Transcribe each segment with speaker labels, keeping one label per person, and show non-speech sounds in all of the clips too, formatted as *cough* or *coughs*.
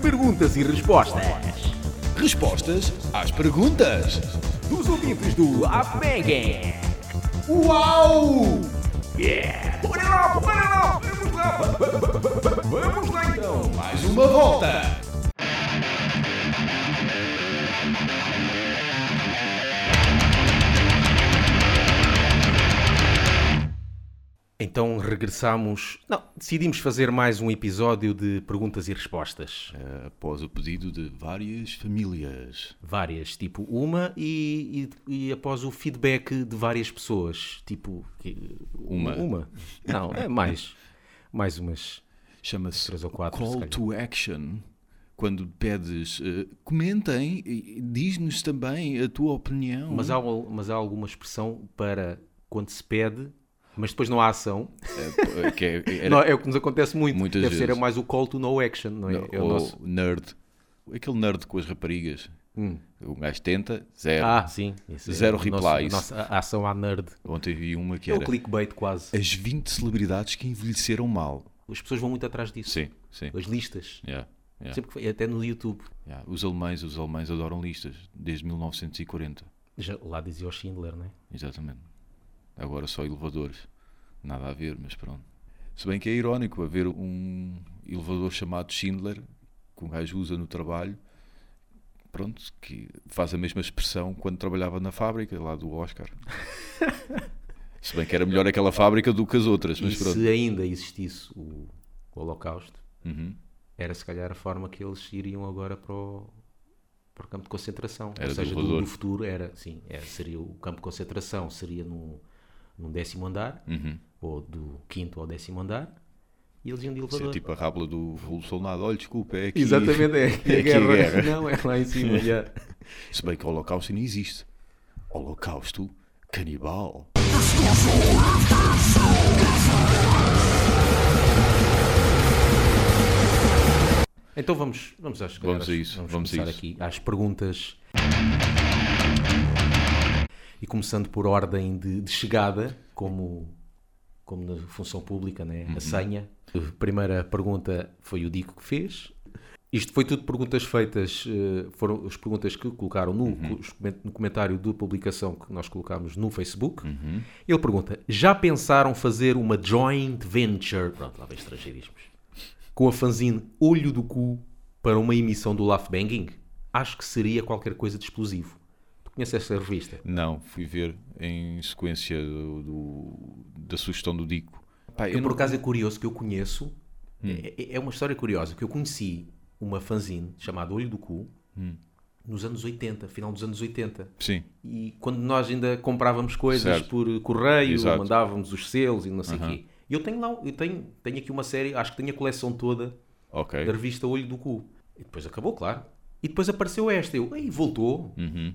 Speaker 1: Perguntas e respostas
Speaker 2: Respostas às perguntas.
Speaker 1: dos ouvintes do Upbanging.
Speaker 2: Uau!
Speaker 1: Yeah! Bora lá, bora lá! Vamos lá! Vamos lá então!
Speaker 2: Mais uma volta.
Speaker 1: Então regressamos. Não, decidimos fazer mais um episódio de perguntas e respostas.
Speaker 2: Eh, Após o pedido de várias famílias.
Speaker 1: Várias, tipo uma, e, e, e após o feedback de várias pessoas. Tipo.
Speaker 2: Uma.
Speaker 1: Uma. Não, é mais. Mais umas.
Speaker 2: Chama-se
Speaker 1: Três ou quatro, se
Speaker 2: Call to Action. Quando pedes, eh, comentem, diz-nos também a tua opinião.
Speaker 1: Mas há, mas há alguma expressão para quando se pede, mas depois não há ação.
Speaker 2: Eh, que é, era-
Speaker 1: Não, é o que nos acontece muito.
Speaker 2: Muitas
Speaker 1: Deve ser é
Speaker 2: vezes.
Speaker 1: mais o call to no action, não é? é o nosso.
Speaker 2: nerd. Aquele nerd com as raparigas.
Speaker 1: Hum.
Speaker 2: O gajo tenta, zero.
Speaker 1: Ah, sim. Esse é
Speaker 2: Zero
Speaker 1: o nosso-
Speaker 2: replies.
Speaker 1: a nossa ação à nerd.
Speaker 2: Ontem vi uma que
Speaker 1: É o
Speaker 2: era
Speaker 1: clickbait quase.
Speaker 2: as 20 celebridades que envelheceram mal.
Speaker 1: As pessoas vão muito atrás disso.
Speaker 2: Sim, sim.
Speaker 1: As listas.
Speaker 2: Yeah, yeah,
Speaker 1: Sempre foi, até no YouTube.
Speaker 2: yeah. Os alemães, os alemães adoram listas, desde 1940.
Speaker 1: Já, lá dizia o Schindler, não é?
Speaker 2: Exatamente. Agora só elevadores. Nada a ver, mas pronto. Se bem que é irónico haver um elevador chamado Schindler, que um gajo usa no trabalho, pronto, que faz a mesma expressão quando trabalhava na fábrica, lá do Oscar. *laughs* Se bem que era melhor aquela fábrica do que as outras, mas
Speaker 1: e
Speaker 2: pronto.
Speaker 1: se ainda existisse o, o Holocausto,
Speaker 2: Uhum.
Speaker 1: era se calhar a forma que eles iriam agora para o, para o campo de concentração.
Speaker 2: Era
Speaker 1: Ou seja, do, futuro era, sim, era, seria o campo de concentração, seria num, num décimo andar,
Speaker 2: Uhum.
Speaker 1: ou do quinto ao décimo andar, e eles iam de
Speaker 2: Isso
Speaker 1: elevador.
Speaker 2: é tipo a rábula do Soldado. Olha, desculpa, é aqui.
Speaker 1: Exatamente, é, *laughs*
Speaker 2: é
Speaker 1: é
Speaker 2: aqui a
Speaker 1: guerra.
Speaker 2: guerra.
Speaker 1: Não, é lá em cima. *laughs* já.
Speaker 2: Se bem que o Holocausto não existe. Holocausto canibal.
Speaker 1: Então vamos, vamos, às,
Speaker 2: Vamos a isso,
Speaker 1: Vamos,
Speaker 2: vamos a isso.
Speaker 1: aqui às perguntas. E começando por ordem de, de chegada, como, como na função pública, né?
Speaker 2: Uhum.
Speaker 1: a senha. A primeira pergunta foi o Dico que fez. Isto foi tudo perguntas feitas, eh, foram as perguntas que colocaram no,
Speaker 2: Uhum.
Speaker 1: no comentário da publicação que nós colocámos no Facebook.
Speaker 2: Uhum.
Speaker 1: Ele pergunta: já pensaram fazer uma joint venture? Pronto, lá vem estrangeirismos com a fanzine Olho do Cu para uma emissão do Laugh Banging? Acho que seria qualquer coisa de explosivo. Tu conheces essa revista?
Speaker 2: Não, fui ver em sequência do, do- da sugestão do Dico. Pá,
Speaker 1: Eu,
Speaker 2: eu
Speaker 1: por
Speaker 2: não-
Speaker 1: acaso é curioso que eu conheço, é, é- é uma história curiosa, que eu conheci uma fanzine chamada Olho do Cu nos anos 80, final dos anos 80.
Speaker 2: Sim,
Speaker 1: E quando nós ainda comprávamos coisas
Speaker 2: Certo.
Speaker 1: por correio,
Speaker 2: Exato.
Speaker 1: mandávamos os selos e não sei o quê. E eu tenho lá, eu tenho, tenho aqui uma série, acho que tenho a coleção toda
Speaker 2: ok.
Speaker 1: da revista Olho do Cu. E depois acabou, claro. E depois apareceu esta. Eu, ei, voltou.
Speaker 2: Uhum.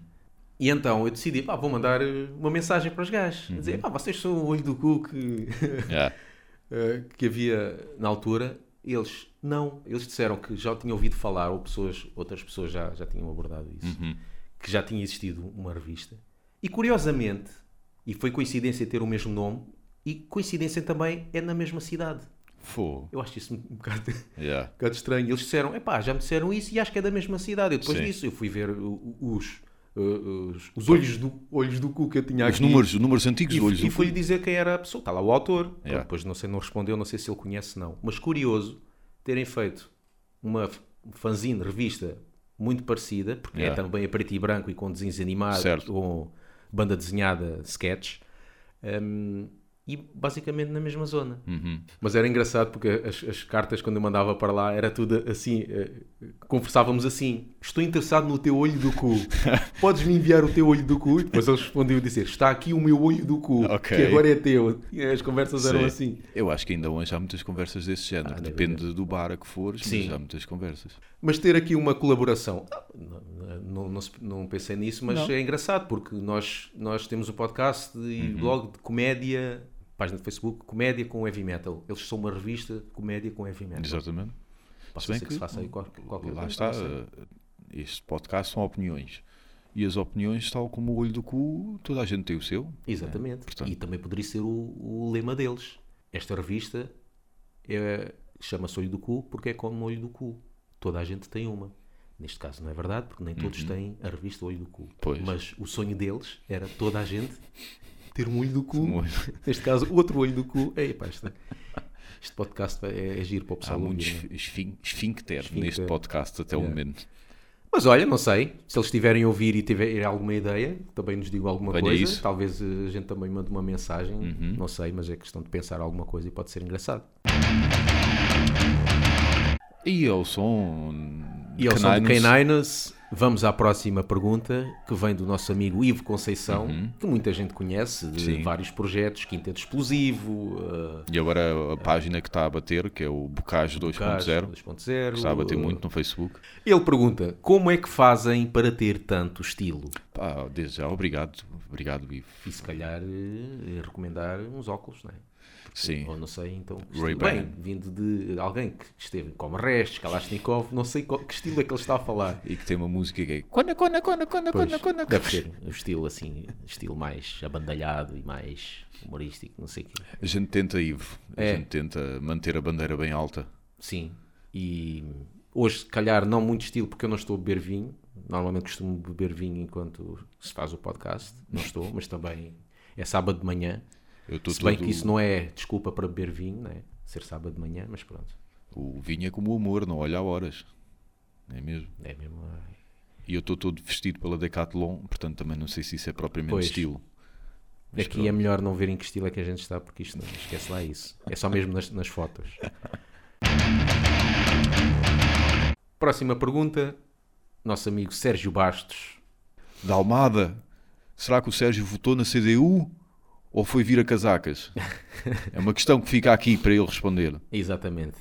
Speaker 1: E então eu decidi, pá, vou mandar eh, uma mensagem para os gajos.
Speaker 2: Uhum.
Speaker 1: dizer, pá, vocês são o Olho do Cu que,
Speaker 2: Yeah. *laughs*
Speaker 1: eh, que havia na altura. Eles, não. Eles disseram que já tinham ouvido falar, ou pessoas, outras pessoas já, já tinham abordado isso.
Speaker 2: Uhum.
Speaker 1: Que já tinha existido uma revista. E curiosamente, e foi coincidência ter o mesmo nome, e coincidência também é na mesma cidade.
Speaker 2: Fô.
Speaker 1: Eu acho isso um bocado... *laughs*
Speaker 2: Yeah.
Speaker 1: um bocado estranho. Eles disseram, epá, já me disseram isso e acho que é da mesma cidade. Eu depois
Speaker 2: Sim.
Speaker 1: disso eu fui ver os, uh, os, os olhos, do, olhos do cu que eu tinha
Speaker 2: Os
Speaker 1: aqui.
Speaker 2: números, os números antigos
Speaker 1: E,
Speaker 2: do olhos
Speaker 1: e fui-lhe dizer quem era a pessoa. Está lá o autor.
Speaker 2: Yeah.
Speaker 1: Depois não sei, não respondeu, não sei se ele conhece, não. Mas curioso terem feito uma fanzine, revista, muito parecida, porque
Speaker 2: Yeah.
Speaker 1: é também a preto e branco e com desenhos animados,
Speaker 2: Certo.
Speaker 1: com banda desenhada, sketch. um, e basicamente na mesma zona.
Speaker 2: Uhum.
Speaker 1: Mas era engraçado porque as, as cartas, quando eu mandava para lá, era tudo assim. eh, conversávamos assim: Estou interessado no teu olho do cu. Podes me enviar o teu olho do cu? E depois eles respondiam a dizer: Está aqui o meu olho do cu,
Speaker 2: Ok.
Speaker 1: que agora é teu. E as conversas eram
Speaker 2: Sim.
Speaker 1: assim.
Speaker 2: Eu acho que ainda hoje há muitas conversas desse género.
Speaker 1: Ah, deve
Speaker 2: Depende do bar a que fores,
Speaker 1: Sim.
Speaker 2: mas há muitas conversas.
Speaker 1: Mas ter aqui uma colaboração, ah, não, não, não, se- não pensei nisso, mas
Speaker 2: Não.
Speaker 1: é engraçado porque nós, nós temos um podcast e blog de comédia, página de Facebook, comédia com heavy metal. Eles são uma revista de comédia com heavy metal.
Speaker 2: Exatamente.
Speaker 1: Posso
Speaker 2: Se bem
Speaker 1: dizer que se faça aí qualquer, qualquer
Speaker 2: Lá
Speaker 1: coisa,
Speaker 2: está. eh, Este podcast são opiniões. E as opiniões, tal como o olho do cu, toda a gente tem o seu.
Speaker 1: Exatamente.
Speaker 2: Portanto-
Speaker 1: E também poderia ser o, o lema deles. Esta revista é- chama-se olho do cu porque é como no olho do cu. Toda a gente tem uma. Neste caso não é verdade, porque nem todos têm a revista Olho do Cu.
Speaker 2: Uhum. Pois.
Speaker 1: Mas o sonho deles era toda a gente ter um olho do cu.
Speaker 2: Um olho. *laughs*
Speaker 1: Neste caso, outro olho do cu. Ei, pá, isto, este podcast é, é giro para o
Speaker 2: Há
Speaker 1: pessoal
Speaker 2: muito
Speaker 1: ouvir, né?
Speaker 2: esfin- esfíncter neste podcast até o momento.
Speaker 1: Mas olha, não sei. Se eles estiverem a ouvir e tiverem alguma ideia, também nos digam alguma
Speaker 2: Venha
Speaker 1: coisa.
Speaker 2: isso. Uhum.
Speaker 1: Talvez eh, a gente também mande uma mensagem. Não sei, mas é questão de pensar alguma coisa e pode ser engraçado.
Speaker 2: E ao som.
Speaker 1: E ao som de
Speaker 2: Caninos,
Speaker 1: vamos à próxima pergunta, que vem do nosso amigo Ivo Conceição, que muita gente conhece, de
Speaker 2: Uhum. Sim.
Speaker 1: vários projetos, Quinteto Explosivo, uh,
Speaker 2: E agora a página que está a bater, que é o Bocage 2.0,
Speaker 1: 2.0.
Speaker 2: que está a bater
Speaker 1: uh,
Speaker 2: muito no Facebook.
Speaker 1: Ele pergunta, como é que fazem para ter tanto estilo?
Speaker 2: Pá, desde já, obrigado. Obrigado, Ivo.
Speaker 1: E se calhar eh, recomendar uns óculos, não é?
Speaker 2: Sim.
Speaker 1: Ou não sei, então.
Speaker 2: Ray-Ban.
Speaker 1: Bem, vindo de alguém que esteve como Restos, Kalashnikov, não sei qual, que estilo é que ele está a falar.
Speaker 2: E que tem uma música que é. Cona, cona, cona, cona,
Speaker 1: Pois,
Speaker 2: cona, cona.
Speaker 1: deve ser o estilo assim, estilo mais abandalhado e mais humorístico, não sei o quê.
Speaker 2: A gente tenta, Ivo. A
Speaker 1: É.
Speaker 2: gente tenta manter a bandeira bem alta.
Speaker 1: Sim. E hoje, se calhar, não muito estilo, porque eu não estou a beber vinho. Normalmente costumo beber vinho enquanto se faz o podcast. Não estou, mas também é sábado de manhã.
Speaker 2: Eu estou
Speaker 1: Se bem
Speaker 2: todo-
Speaker 1: que isso não é desculpa para beber vinho, não é? Ser sábado de manhã, mas pronto.
Speaker 2: O vinho é como o amor, não olha a horas. Não é mesmo?
Speaker 1: É mesmo. ah,
Speaker 2: E eu estou todo vestido pela Decathlon, portanto também não sei se isso é propriamente
Speaker 1: Pois.
Speaker 2: estilo. Mas
Speaker 1: Aqui é melhor não ver em que estilo é que a gente está, porque isto não esquece lá isso. É só mesmo nas, nas fotos. *laughs* Próxima pergunta. Nosso amigo Sérgio Bastos.
Speaker 2: Da Almada, será que o Sérgio votou na CDU ou foi vir a casacas? É uma questão que fica aqui para ele responder. *laughs*
Speaker 1: Exatamente.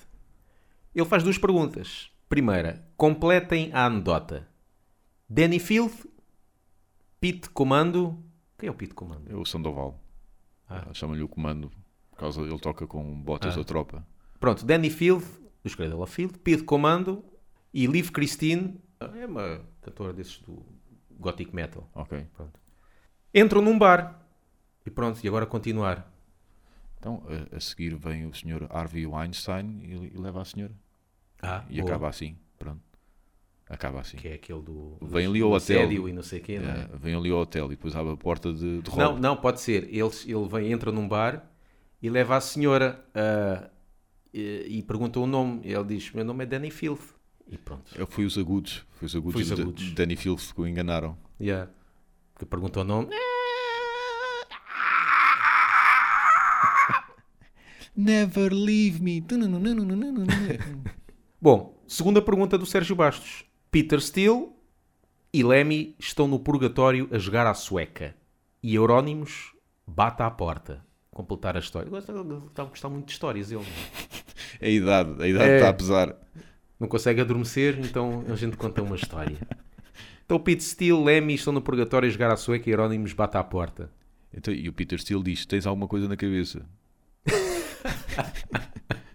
Speaker 1: Ele faz duas perguntas. Primeira, completem a anedota. Danny Field, Pete Comando. Quem é o Pete Comando?
Speaker 2: É o Sandoval.
Speaker 1: Ah.
Speaker 2: Chama-lhe o comando, por causa ele toca com botas
Speaker 1: Ah.
Speaker 2: da tropa.
Speaker 1: Pronto, Danny Field, do Escredela Field, Pete Comando e Liv Christine. É uma cantora desses do Gothic Metal.
Speaker 2: Ok.
Speaker 1: Pronto. Entram num bar. E pronto, e agora continuar.
Speaker 2: Então, a, a seguir vem o senhor Harvey Weinstein e, e leva a senhora.
Speaker 1: Ah,
Speaker 2: E
Speaker 1: boa.
Speaker 2: acaba assim. Pronto. Acaba assim.
Speaker 1: Que é aquele do,
Speaker 2: Vem ali ao hotel.
Speaker 1: e não sei quê, é?
Speaker 2: É, vem ali ao hotel e depois abre a porta de, de
Speaker 1: Não, não, pode ser. Ele, ele vem, entra num bar e leva a senhora ah, e, e pergunta o nome. Ele diz: Meu nome é Danny Filth. E pronto.
Speaker 2: É, Foi os agudos. Foi os agudos,
Speaker 1: Foi os agudos.
Speaker 2: Danny Fields que o enganaram.
Speaker 1: Yeah. Que pergunta o nome.
Speaker 2: Never leave me. *laughs*
Speaker 1: Bom, segunda pergunta do Sérgio Bastos. Peter Steele e Lemmy estão no purgatório a jogar à sueca. E Eurónimos bate à porta. Completar a história. Está a gostar muito de histórias, ele. *laughs*
Speaker 2: A idade. A idade
Speaker 1: É.
Speaker 2: está a pesar.
Speaker 1: Não consegue adormecer, então a gente conta uma história. Então Pete Steele, Lemmy estão no purgatório a jogar à sueca e Eurónimos bate à porta.
Speaker 2: Então, e o Peter Steele diz: Tens alguma coisa na cabeça? *laughs*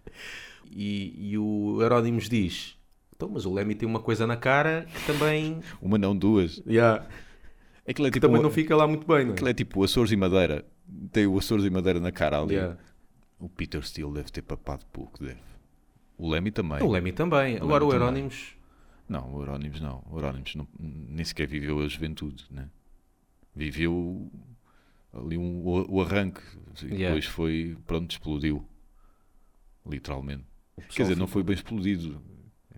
Speaker 1: E, e o Eurónimos diz: Então, mas o Lemmy tem uma coisa na cara que também.
Speaker 2: Uma, não, duas.
Speaker 1: Yeah,
Speaker 2: Aquilo é
Speaker 1: que
Speaker 2: tipo,
Speaker 1: também não fica lá muito bem, não
Speaker 2: aquilo
Speaker 1: é?
Speaker 2: é tipo Açores e Madeira. Tem o Açores e Madeira na cara ali.
Speaker 1: Yeah.
Speaker 2: O Peter Steele deve ter papado pouco, deve. O Lemmy também.
Speaker 1: O Lemmy também. Agora o
Speaker 2: também.
Speaker 1: Eurónimos.
Speaker 2: Não, o Eurónimos não. O Eurónimos não, nem sequer viveu a juventude, né? Viveu ali um, o, o arranque. E
Speaker 1: Yeah.
Speaker 2: depois foi, pronto, explodiu. Literalmente. Quer dizer, não foi bem explodido.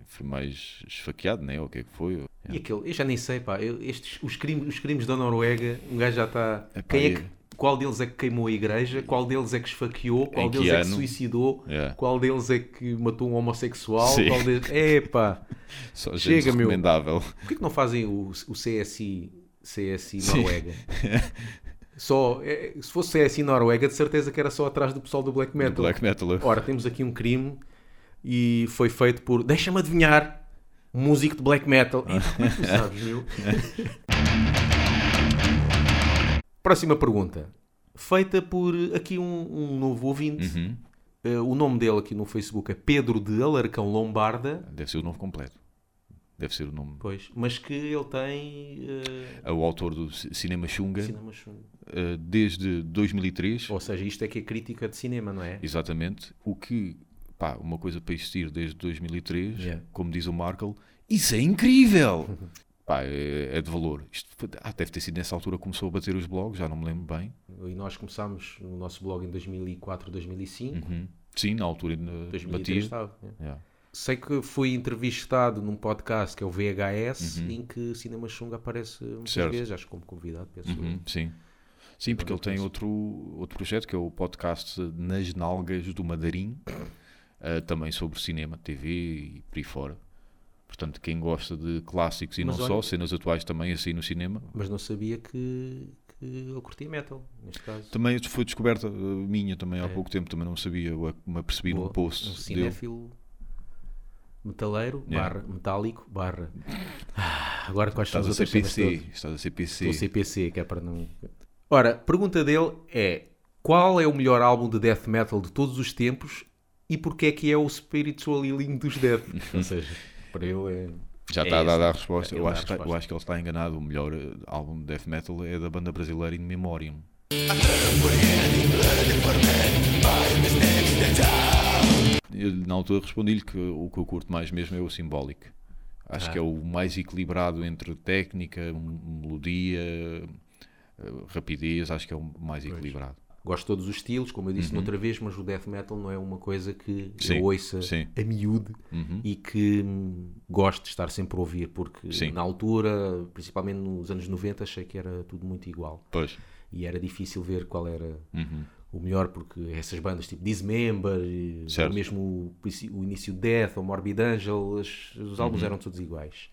Speaker 2: Foi mais esfaqueado, né? Ou o que é que foi?
Speaker 1: E aquele, eu já nem sei, pá. eu- estes, os, crimes, os crimes da Noruega, um gajo já está. Quem é que, qual deles é que queimou a igreja? Qual deles é que esfaqueou? Qual deles é que
Speaker 2: ano?
Speaker 1: suicidou?
Speaker 2: Yeah.
Speaker 1: Qual deles é que matou um homossexual?
Speaker 2: Sim.
Speaker 1: Qual deles... Epá! *laughs*
Speaker 2: Só
Speaker 1: Chega, meu. Porquê que não fazem o, o CSI, CSI. Noruega? *laughs* Só, é, se fosse CSI Noruega, de certeza que era só atrás do pessoal do Black
Speaker 2: Do
Speaker 1: Metal.
Speaker 2: Black Metal.
Speaker 1: Ora, temos aqui um crime e foi feito por, deixa-me adivinhar, um músico de Black Metal. E como é que tu sabes, meu? *laughs* Próxima pergunta. Feita por aqui um, um novo ouvinte.
Speaker 2: Uhum.
Speaker 1: Eh, o nome dele aqui no Facebook é Pedro de Alarcão Lombarda.
Speaker 2: Deve ser o nome completo. Deve ser o nome.
Speaker 1: Pois, mas que ele tem
Speaker 2: É o autor do ci- Cinema Xunga,
Speaker 1: cinema chungo.
Speaker 2: eh, desde 2003.
Speaker 1: Ou seja, isto é que é crítica de cinema, não é?
Speaker 2: Exatamente. O que pá, uma coisa para existir desde 2003,
Speaker 1: Yeah.
Speaker 2: como diz o Markle, isso é incrível! *laughs* pá, é, é de valor. Isto foi- ah, deve ter sido nessa altura que começou a bater os blogs, já não me lembro bem.
Speaker 1: E nós começámos o nosso blog em 2004, 2005.
Speaker 2: Uhum. Sim, na altura ainda
Speaker 1: 2003
Speaker 2: batia.
Speaker 1: estava. é.
Speaker 2: Yeah.
Speaker 1: Sei que fui entrevistado num podcast que é o VHS,
Speaker 2: Uhum.
Speaker 1: em que Cinema Xunga aparece muitas
Speaker 2: Certo.
Speaker 1: vezes, acho que como convidado, penso eu.
Speaker 2: Uhum, sim. Sim, porque ele tem outro, outro projeto que é o podcast Nas Nalgas do Madarim, *coughs* eh, também sobre cinema, TV e por aí fora. Portanto, quem gosta de clássicos e
Speaker 1: Mas
Speaker 2: não
Speaker 1: olha-
Speaker 2: só, cenas atuais também assim no cinema,
Speaker 1: Mas não sabia que, que ele curtia metal, neste caso.
Speaker 2: também foi descoberta eh, minha também há
Speaker 1: É.
Speaker 2: pouco tempo, também não sabia, eu me apercebi
Speaker 1: Boa.
Speaker 2: num post
Speaker 1: um cinéfilo metaleiro,
Speaker 2: Yeah.
Speaker 1: barra, metálico, barra. Ah, Agora quais são
Speaker 2: Estás
Speaker 1: as
Speaker 2: a
Speaker 1: outras
Speaker 2: CPC, estás a CPC.
Speaker 1: Estou CPC, que é para não... Ora, pergunta dele é qual é o melhor álbum de death metal de todos os tempos e porque é que é o Spiritual Healing dos Dead? Ou seja, para ele é...
Speaker 2: Já
Speaker 1: É
Speaker 2: está a dar
Speaker 1: esse.
Speaker 2: a resposta. Eu acho,
Speaker 1: a
Speaker 2: que está- eu
Speaker 1: resposta.
Speaker 2: acho que ele está enganado. O melhor eh, álbum de death metal é da banda brasileira In Memoriam. Eu, na altura respondi-lhe que o que eu curto mais mesmo é o Symbolic. Acho
Speaker 1: Ah.
Speaker 2: que é o mais equilibrado entre técnica, melodia, eh, rapidez. Acho que é o mais equilibrado.
Speaker 1: Gosto de todos os estilos, como eu disse noutra vez, mas o death metal não é uma coisa que
Speaker 2: Uhum. Sim,
Speaker 1: eu ouça
Speaker 2: sim.
Speaker 1: a miúde
Speaker 2: Uhum.
Speaker 1: e que hum, gosto de estar sempre a ouvir, porque
Speaker 2: Sim.
Speaker 1: na altura, principalmente nos anos 90, achei que era tudo muito igual
Speaker 2: Pois.
Speaker 1: e era difícil ver qual era
Speaker 2: Uhum.
Speaker 1: O melhor, porque essas bandas tipo Dismember, ou mesmo o, o início de Death ou Morbid Angel, os
Speaker 2: Uhum.
Speaker 1: álbuns eram todos iguais.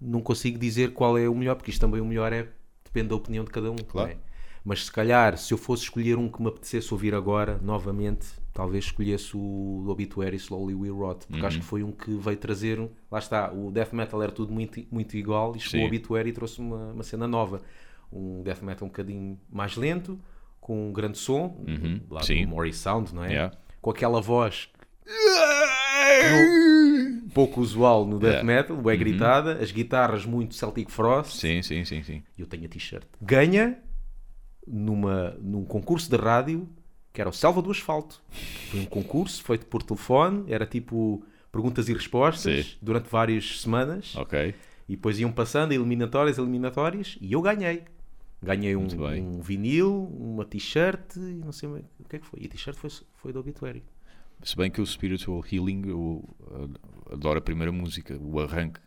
Speaker 1: Não consigo dizer qual é o melhor, porque isto também o melhor é depende da opinião de cada um.
Speaker 2: Claro.
Speaker 1: é? Mas se calhar, se eu fosse escolher um que me apetecesse ouvir agora, novamente, talvez escolhesse o Obituary Slowly We Rot, porque
Speaker 2: Uhum.
Speaker 1: acho que foi um que veio trazer. um- Lá está, o death metal era tudo muito, muito igual e chegou
Speaker 2: Sim.
Speaker 1: o Obituary e trouxe uma, uma cena nova. Um death metal um bocadinho mais lento, com um grande som,
Speaker 2: Uhum,
Speaker 1: lá
Speaker 2: sim.
Speaker 1: do Mori Sound, não é?
Speaker 2: Yeah.
Speaker 1: Com aquela voz pouco usual no death
Speaker 2: Yeah.
Speaker 1: metal, é gritada, as guitarras muito Celtic Frost,
Speaker 2: Sim, sim, sim, sim.
Speaker 1: e eu tenho a t-shirt. Ganha numa, num concurso de rádio que era o Selva do Asfalto. Foi um concurso feito por telefone, era tipo perguntas e respostas
Speaker 2: Sim.
Speaker 1: durante várias semanas
Speaker 2: Ok.
Speaker 1: e depois iam passando eliminatórias, eliminatórias e eu ganhei. Ganhei um, um vinil, uma t-shirt e não sei o que é que foi. E a t-shirt foi, foi do Obituary.
Speaker 2: Se bem que o Spiritual Healing, eu uh, adoro a primeira música, o arranque.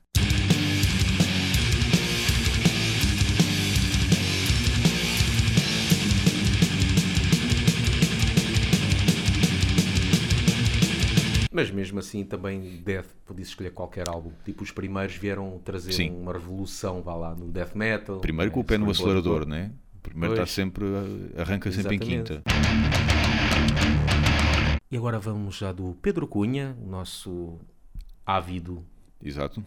Speaker 1: Mas mesmo assim também Death podia escolher qualquer álbum. Tipo, os primeiros vieram trazer
Speaker 2: Sim.
Speaker 1: uma revolução, vá lá, no Death Metal.
Speaker 2: Primeiro com o
Speaker 1: É,
Speaker 2: pé no acelerador, né? Primeiro
Speaker 1: Pois.
Speaker 2: está sempre, uh, arranca sempre em
Speaker 1: Exatamente.
Speaker 2: quinta.
Speaker 1: E agora vamos já do Pedro Cunha, o nosso ávido
Speaker 2: Exato.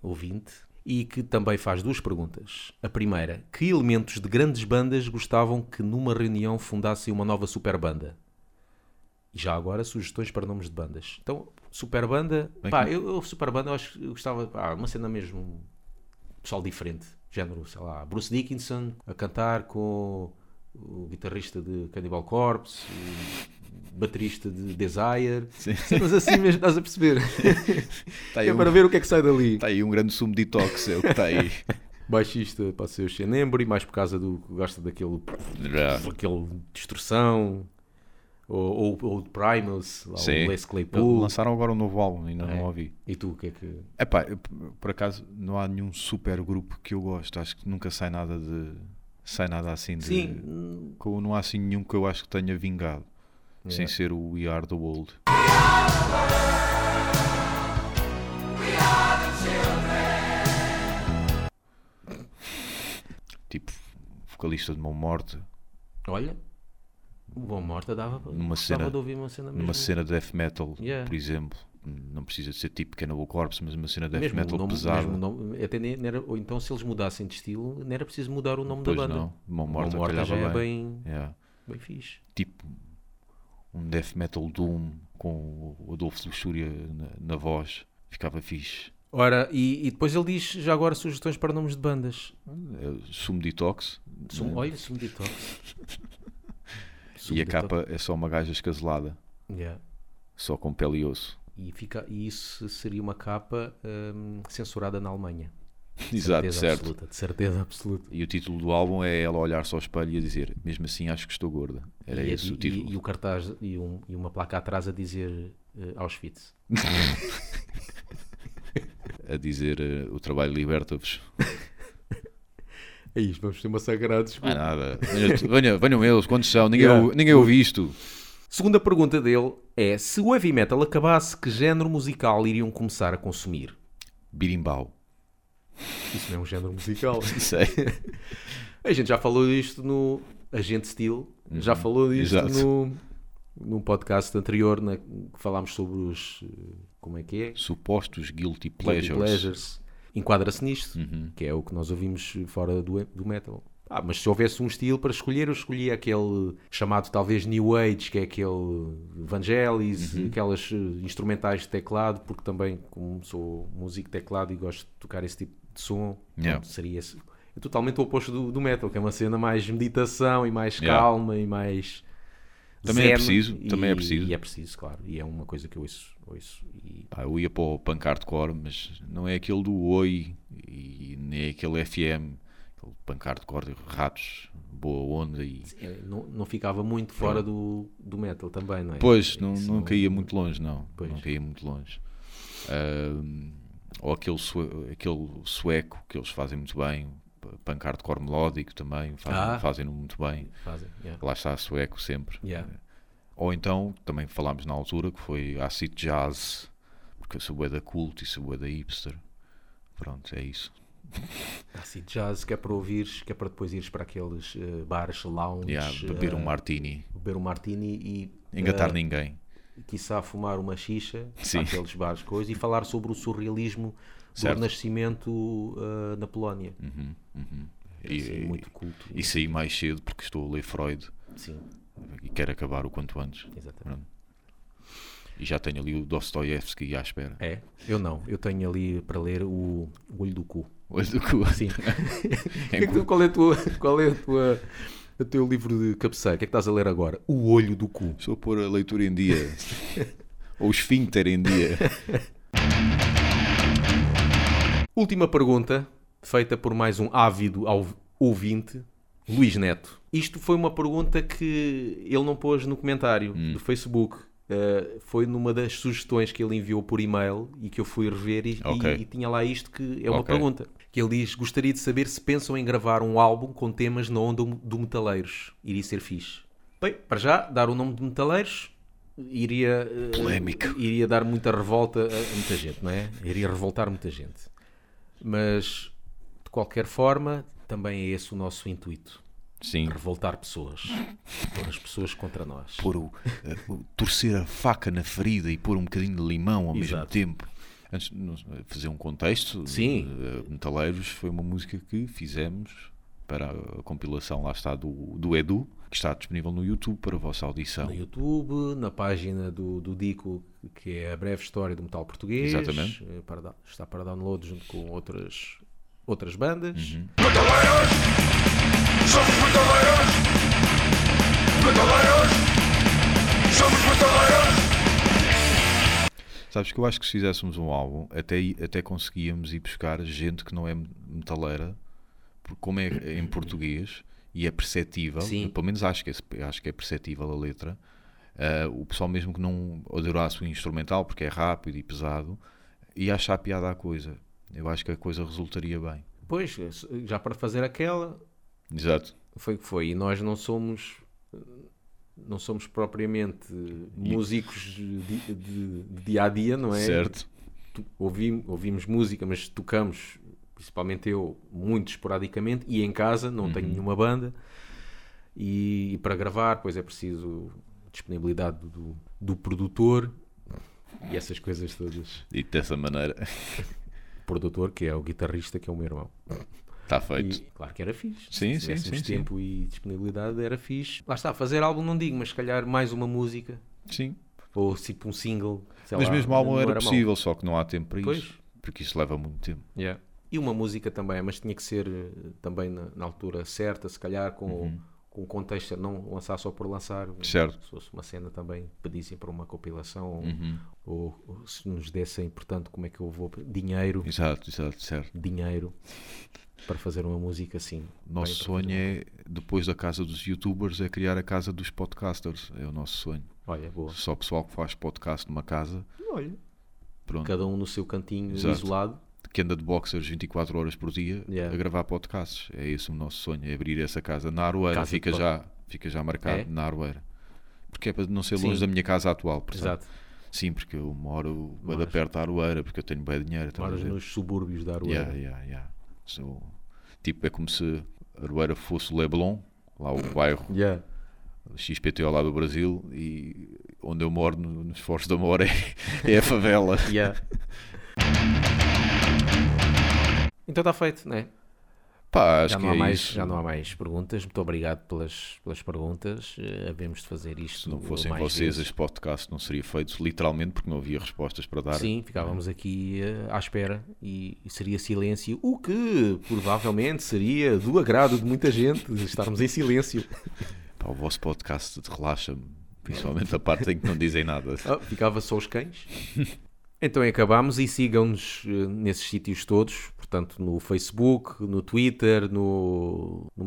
Speaker 1: ouvinte, e que também faz duas perguntas. A primeira, que elementos de grandes bandas gostavam que numa reunião fundassem uma nova super banda? E já agora sugestões para nomes de bandas. Então, super banda,
Speaker 2: Bem
Speaker 1: pá,
Speaker 2: que-
Speaker 1: eu, eu super banda eu acho que eu gostava, pá, uma cena mesmo pessoal diferente, género, sei lá, Bruce Dickinson a cantar com o guitarrista de Cannibal Corpse, o baterista de Desire,
Speaker 2: Sim.
Speaker 1: cenas assim mesmo, estás a perceber?
Speaker 2: Está aí,
Speaker 1: é
Speaker 2: um,
Speaker 1: para ver o que é que sai dali.
Speaker 2: tá aí um grande sumo detox, é o que está aí. *laughs*
Speaker 1: Baixista pode ser o Xenembry, mais por causa do que gosta daquele, daquele distorção. Ou, ou, Primus, lá, o Les Claypool.
Speaker 2: Lançaram agora um novo álbum, ainda
Speaker 1: É.
Speaker 2: não ouvi.
Speaker 1: E tu, o que é que.
Speaker 2: Epá, eu, por acaso não há nenhum super grupo que eu gosto. Acho que nunca sai nada de. Sai nada assim de.
Speaker 1: Sim,
Speaker 2: com- Não há assim nenhum que eu acho que tenha vingado. Sem
Speaker 1: Yeah.
Speaker 2: ser o We Are the World. Tipo, vocalista de Mão Morta,
Speaker 1: olha, o Bom Morta dava,
Speaker 2: Numa cena-
Speaker 1: de ouvir uma cena mesmo.
Speaker 2: numa cena de death metal,
Speaker 1: Yeah.
Speaker 2: por exemplo. Não precisa de ser tipo Cannibal Corpse, mas uma cena de death
Speaker 1: mesmo
Speaker 2: metal
Speaker 1: nome,
Speaker 2: pesada.
Speaker 1: nome, até nem, nem era, ou então se eles mudassem de estilo, não era preciso mudar o nome
Speaker 2: Pois
Speaker 1: da banda.
Speaker 2: não, Mão
Speaker 1: O
Speaker 2: Morta,
Speaker 1: Bom Morta já é
Speaker 2: bem.
Speaker 1: bem,
Speaker 2: Yeah.
Speaker 1: bem fixe.
Speaker 2: tipo um death metal doom com o Adolfo Luxúria na, na voz, ficava fixe.
Speaker 1: Ora, e, e depois ele diz já agora sugestões para nomes de bandas.
Speaker 2: É, Sumo Detox
Speaker 1: Sum,
Speaker 2: né?
Speaker 1: Olha, Sumo Detox. *laughs*
Speaker 2: E a capa é só uma gaja escaselada.
Speaker 1: Yeah.
Speaker 2: Só com pele e osso.
Speaker 1: E, fica, e isso seria uma capa hum, censurada na Alemanha. *laughs* De
Speaker 2: Exato, certo.
Speaker 1: Absoluta, de certeza absoluta.
Speaker 2: E o título do álbum é ela olhar-se ao espelho e a dizer: Mesmo assim acho que estou gorda. Era
Speaker 1: e,
Speaker 2: esse
Speaker 1: e-
Speaker 2: o título.
Speaker 1: E, e o cartaz e, um- e uma placa atrás a dizer eh, Auschwitz. *laughs*
Speaker 2: A dizer: eh, O trabalho liberta-vos. *laughs*
Speaker 1: É isto, vamos ter massacrados.
Speaker 2: Não é nada. Venha- venha- venham eles, quantos são? Ninguém,
Speaker 1: Yeah.
Speaker 2: ninguém ouve isto.
Speaker 1: Segunda pergunta dele é: se o heavy metal acabasse, que género musical iriam começar a consumir?
Speaker 2: Birimbau.
Speaker 1: Isso não é um género musical. *laughs*
Speaker 2: Sei. *laughs*
Speaker 1: A gente já falou disto no Agente Steel, já falou disto
Speaker 2: Exato.
Speaker 1: no, no podcast anterior, na, que falámos sobre os. eh, Como é que é?
Speaker 2: Supostos guilty
Speaker 1: Guilty
Speaker 2: pleasures.
Speaker 1: Enquadra-se nisto,
Speaker 2: Uhum.
Speaker 1: que é o que nós ouvimos fora do, do metal. Ah, mas se houvesse um estilo para escolher, eu escolhia aquele chamado talvez New Age, que é aquele Vangelis,
Speaker 2: Uhum.
Speaker 1: aquelas eh, instrumentais de teclado, porque também, como sou músico de teclado e gosto de tocar esse tipo de som,
Speaker 2: Yeah.
Speaker 1: seria esse- é totalmente o oposto do, do metal, que é uma cena mais meditação e mais
Speaker 2: Yeah.
Speaker 1: calma e mais.
Speaker 2: Também é preciso,
Speaker 1: e-
Speaker 2: também é preciso.
Speaker 1: E é preciso, claro. E é uma coisa que eu ouço. ouço e
Speaker 2: eu ia para o punk hardcore, mas não é aquele do Oi e nem é aquele FM. Aquele punk hardcore de ratos, boa onda e.
Speaker 1: Não, não ficava muito fora do, do metal também, não é?
Speaker 2: Pois, não,
Speaker 1: Isso
Speaker 2: não caía muito longe, não.
Speaker 1: Pois.
Speaker 2: Não caía muito longe. Ahm, ou aquele, aquele sueco que eles fazem muito bem, punk hardcore melódico também, fazem,
Speaker 1: Ah.
Speaker 2: fazem-no muito bem.
Speaker 1: Fazem, yeah.
Speaker 2: Lá está sueco sempre.
Speaker 1: Yeah.
Speaker 2: Ou então, também falámos na altura, que foi acid jazz, porque eu sou da cult e sou da hipster. Pronto, é isso. *laughs*
Speaker 1: Acid jazz que é para ouvires, que é para depois ires para aqueles eh, bares, lounge,
Speaker 2: Yeah, beber um
Speaker 1: eh,
Speaker 2: martini,
Speaker 1: beber um martini e
Speaker 2: engatar
Speaker 1: eh,
Speaker 2: ninguém.
Speaker 1: quiçá fumar uma xixa *laughs* aqueles bares coisas e falar sobre o surrealismo
Speaker 2: Certo.
Speaker 1: do Renascimento eh, na Polónia.
Speaker 2: Uhum, uhum.
Speaker 1: É,
Speaker 2: E,
Speaker 1: assim, muito culto.
Speaker 2: e saí mais cedo porque estou a ler Freud
Speaker 1: Sim,
Speaker 2: e quero acabar o quanto antes.
Speaker 1: exatamente.
Speaker 2: E já tenho ali o Dostoiévski à espera.
Speaker 1: É, eu não. Eu tenho ali para ler o, o Olho do Cu.
Speaker 2: Olha do cu.
Speaker 1: Sim. *laughs* *laughs* É que tu- qual é, a tua, qual é a tua, o teu livro de cabeceira? O que é que estás a ler agora? O Olho do Cu.
Speaker 2: Estou a pôr a leitura em dia. *laughs* Ou o esfíncter em dia.
Speaker 1: Última pergunta, feita por mais um ávido ouvinte, Luís Neto. Isto foi uma pergunta que ele não pôs no comentário
Speaker 2: Hum.
Speaker 1: do Facebook. Uh, foi numa das sugestões que ele enviou por e-mail e que eu fui rever e,
Speaker 2: Ok.
Speaker 1: e- e tinha lá isto que é uma
Speaker 2: Ok.
Speaker 1: pergunta. Que ele diz, gostaria de saber se pensam em gravar um álbum com temas na onda do Metaleiros. Iria ser fixe. Bem, para já, dar o nome de Metaleiros iria... uh,
Speaker 2: Polémico.
Speaker 1: Iria dar muita revolta a a muita gente, não é? Iria revoltar muita gente. Mas, qualquer forma, também é esse o nosso intuito.
Speaker 2: Sim.
Speaker 1: Revoltar pessoas. Pôr as pessoas contra nós.
Speaker 2: Pôr o, eh, o- torcer a faca na ferida e pôr um bocadinho de limão ao mesmo
Speaker 1: Exato.
Speaker 2: tempo. Antes de nos- fazer um contexto,
Speaker 1: Sim.
Speaker 2: eh, Metaleiros foi uma música que fizemos para a compilação, lá está, do, do Edu, que está disponível no YouTube para a vossa audição.
Speaker 1: No YouTube, na página do, do Dico, que é a breve história do metal português.
Speaker 2: Exatamente.
Speaker 1: eh, para está para download junto com outras, outras bandas.
Speaker 2: Uhum.
Speaker 3: Metaleiros! Somos metaleiros! Metaleiros! Somos metaleiros!
Speaker 2: Sabes que eu acho que se fizéssemos um álbum, até, até conseguíamos ir buscar gente que não é metaleira, porque como é em português e é perceptível,
Speaker 1: Sim.
Speaker 2: pelo menos acho que é, acho que é perceptível a letra, ah, o pessoal mesmo que não adorasse o instrumental, porque é rápido e pesado, ia achar piada à coisa. Eu acho que a coisa resultaria bem.
Speaker 1: Pois, já para fazer aquela,
Speaker 2: Exato.
Speaker 1: foi o que foi. E nós não somos não somos propriamente músicos de, de- de dia a dia, não é?
Speaker 2: Certo.
Speaker 1: Tu- ouvim- ouvimos música, mas tocamos, principalmente eu, muito esporadicamente e em casa, não tenho
Speaker 2: Uhum.
Speaker 1: nenhuma banda. E, e para gravar, pois é preciso disponibilidade do, do produtor e essas coisas todas.
Speaker 2: Dito dessa maneira, *laughs*
Speaker 1: produtor, que é o guitarrista, que é o meu irmão.
Speaker 2: está feito.
Speaker 1: E claro que era fixe.
Speaker 2: Sim,
Speaker 1: Se
Speaker 2: sim, sim, sim.
Speaker 1: tempo e disponibilidade, era fixe. Lá está, fazer álbum não digo, mas se calhar mais uma música.
Speaker 2: Sim.
Speaker 1: Ou tipo um single.
Speaker 2: Mas
Speaker 1: lá,
Speaker 2: mesmo álbum era,
Speaker 1: mau.
Speaker 2: possível, só que não há tempo para
Speaker 1: Pois.
Speaker 2: isso. Porque isso leva muito tempo.
Speaker 1: Yeah. E uma música também, mas tinha que ser eh, também na, na altura certa, se calhar com
Speaker 2: Uhum.
Speaker 1: Com contexto, não lançar só por lançar.
Speaker 2: Certo.
Speaker 1: Se fosse uma cena também, pedissem para uma compilação
Speaker 2: Uhum.
Speaker 1: ou, ou se nos dessem, portanto, como é que eu vou. Dinheiro,
Speaker 2: Exato, exato, certo.
Speaker 1: dinheiro para fazer uma música assim.
Speaker 2: Nosso sonho é, depois da casa dos youtubers, é criar a casa dos podcasters. É o nosso sonho.
Speaker 1: Olha, boa.
Speaker 2: Só pessoal que faz podcast numa casa,
Speaker 1: Olha,
Speaker 2: pronto,
Speaker 1: cada um no seu cantinho
Speaker 2: Exato.
Speaker 1: isolado.
Speaker 2: Que anda de boxers 24 horas por dia
Speaker 1: Yeah.
Speaker 2: a gravar podcasts. É esse o nosso sonho, é abrir essa casa na Aroeira.
Speaker 1: Casa
Speaker 2: fica, já, fica já marcado
Speaker 1: É?
Speaker 2: na Aroeira. Porque é para não ser
Speaker 1: Sim.
Speaker 2: longe da minha casa atual. percebe?
Speaker 1: Exato.
Speaker 2: Sim, porque eu moro bem
Speaker 1: Moras-
Speaker 2: perto da Aroeira, porque eu tenho bem dinheiro.
Speaker 1: Moras nos subúrbios da Arueira.
Speaker 2: Yeah, yeah, yeah. Sou- Tipo, é como se Aroeira fosse o Leblon, lá o *coughs* bairro
Speaker 1: Yeah.
Speaker 2: XPTO lá do Brasil, e onde eu moro, no- nos Fortes da Mora, é, *laughs* é a favela.
Speaker 1: Yeah. *laughs* Então está feito, né?
Speaker 2: Pá, acho
Speaker 1: Já
Speaker 2: que
Speaker 1: não, há
Speaker 2: é
Speaker 1: mais,
Speaker 2: isso.
Speaker 1: já não há mais perguntas. Muito obrigado pelas, pelas perguntas. Eh, Havemos de fazer isto.
Speaker 2: Se não fossem
Speaker 1: mais
Speaker 2: vocês,
Speaker 1: vezes.
Speaker 2: este podcast não seria feito, literalmente, porque não havia respostas para dar.
Speaker 1: Sim, ficávamos aqui eh, à espera e, e seria silêncio, o que provavelmente seria do agrado de muita gente estarmos em silêncio. *laughs*
Speaker 2: Pá, o vosso podcast relaxa-me, principalmente a parte em que não dizem nada. *laughs*
Speaker 1: Ah, ficava só os cães. *laughs* Então acabamos e sigam-nos eh, nesses sítios todos, portanto no Facebook, no Twitter, no, no.